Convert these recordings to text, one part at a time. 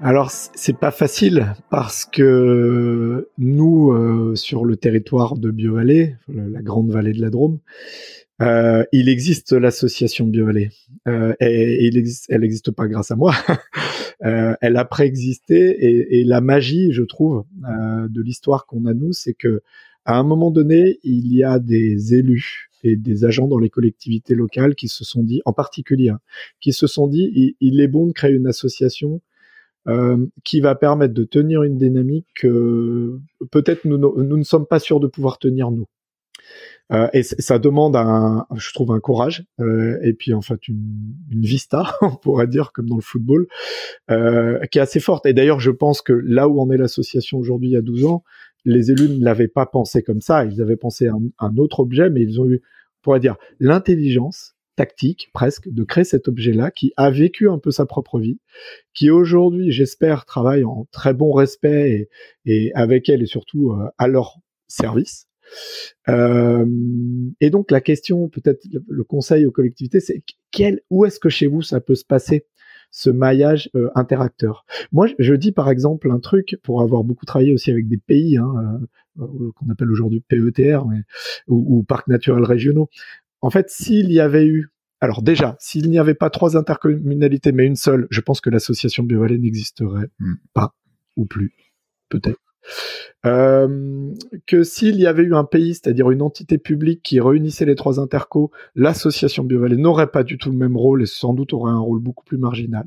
Alors c'est pas facile parce que nous euh, sur le territoire de Biovallée, la grande vallée de la Drôme, euh, il existe l'association Biovallée euh, et, et il existe, elle n'existe pas grâce à moi. Euh, elle a préexisté et, et la magie, je trouve, euh, de l'histoire qu'on a nous, c'est que à un moment donné, il y a des élus et des agents dans les collectivités locales qui se sont dit, en particulier, hein, qui se sont dit, il, il est bon de créer une association euh, qui va permettre de tenir une dynamique que peut-être nous, nous, ne sommes pas sûrs de pouvoir tenir nous. Euh, et ça demande un, je trouve, un courage euh, et puis en fait une, une vista, on pourrait dire, comme dans le football, euh, qui est assez forte. Et d'ailleurs, je pense que là où en est l'association aujourd'hui, il y a 12 ans, les élus ne l'avaient pas pensé comme ça. Ils avaient pensé à un autre objet, mais ils ont eu, on pourrait dire, l'intelligence tactique presque de créer cet objet-là qui a vécu un peu sa propre vie, qui aujourd'hui, j'espère, travaille en très bon respect et, et avec elle et surtout euh, à leur service. Euh, et donc la question, peut-être le, conseil aux collectivités, c'est quel, où est-ce que chez vous ça peut se passer ce maillage euh, interacteur? Moi, je, dis par exemple un truc pour avoir beaucoup travaillé aussi avec des pays hein, euh, qu'on appelle aujourd'hui PETR ou, ou parcs naturels régionaux. En fait, s'il y avait eu alors déjà, s'il n'y avait pas trois intercommunalités mais une seule, je pense que l'association Biovallée n'existerait pas ou plus, peut-être. Euh, que s'il y avait eu un pays, c'est-à-dire une entité publique qui réunissait les trois intercos, l'association Biovallée n'aurait pas du tout le même rôle et sans doute aurait un rôle beaucoup plus marginal.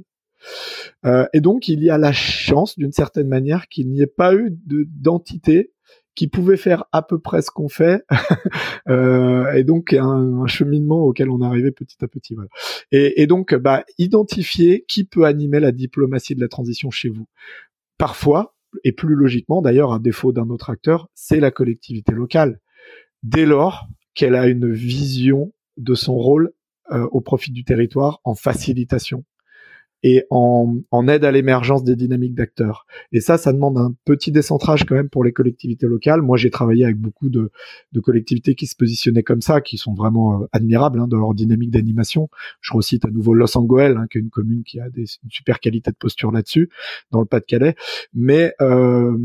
Euh, et donc, il y a la chance, d'une certaine manière, qu'il n'y ait pas eu de- d'entité qui pouvait faire à peu près ce qu'on fait, euh, et donc un, cheminement auquel on arrivait petit à petit. Et donc, bah, identifier qui peut animer la diplomatie de la transition chez vous. Parfois, et plus logiquement d'ailleurs, à défaut d'un autre acteur, c'est la collectivité locale. Dès lors qu'elle a une vision de son rôle euh, au profit du territoire en facilitation et en, en aide à l'émergence des dynamiques d'acteurs. Et ça, ça demande un petit décentrage quand même pour les collectivités locales. Moi, j'ai travaillé avec beaucoup de, de collectivités qui se positionnaient comme ça, qui sont vraiment euh, admirables hein, dans leur dynamique d'animation. Je recite à nouveau Los Angeles, hein, qui est une commune qui a des, une super qualité de posture là-dessus, dans le Pas-de-Calais. Mais, euh,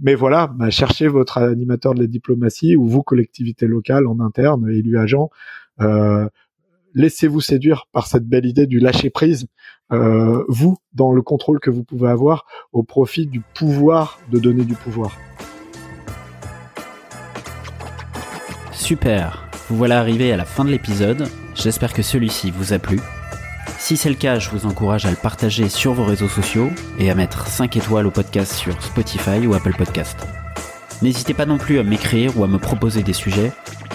mais voilà, bah, cherchez votre animateur de la diplomatie ou vous, collectivité locale en interne, élu agent. Euh, Laissez-vous séduire par cette belle idée du lâcher prise, euh, vous, dans le contrôle que vous pouvez avoir au profit du pouvoir de donner du pouvoir. Super, vous voilà arrivé à la fin de l'épisode, j'espère que celui-ci vous a plu. Si c'est le cas, je vous encourage à le partager sur vos réseaux sociaux et à mettre 5 étoiles au podcast sur Spotify ou Apple Podcast. N'hésitez pas non plus à m'écrire ou à me proposer des sujets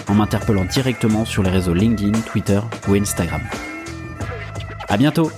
en m'interpellant directement sur les réseaux LinkedIn, Twitter ou Instagram. À bientôt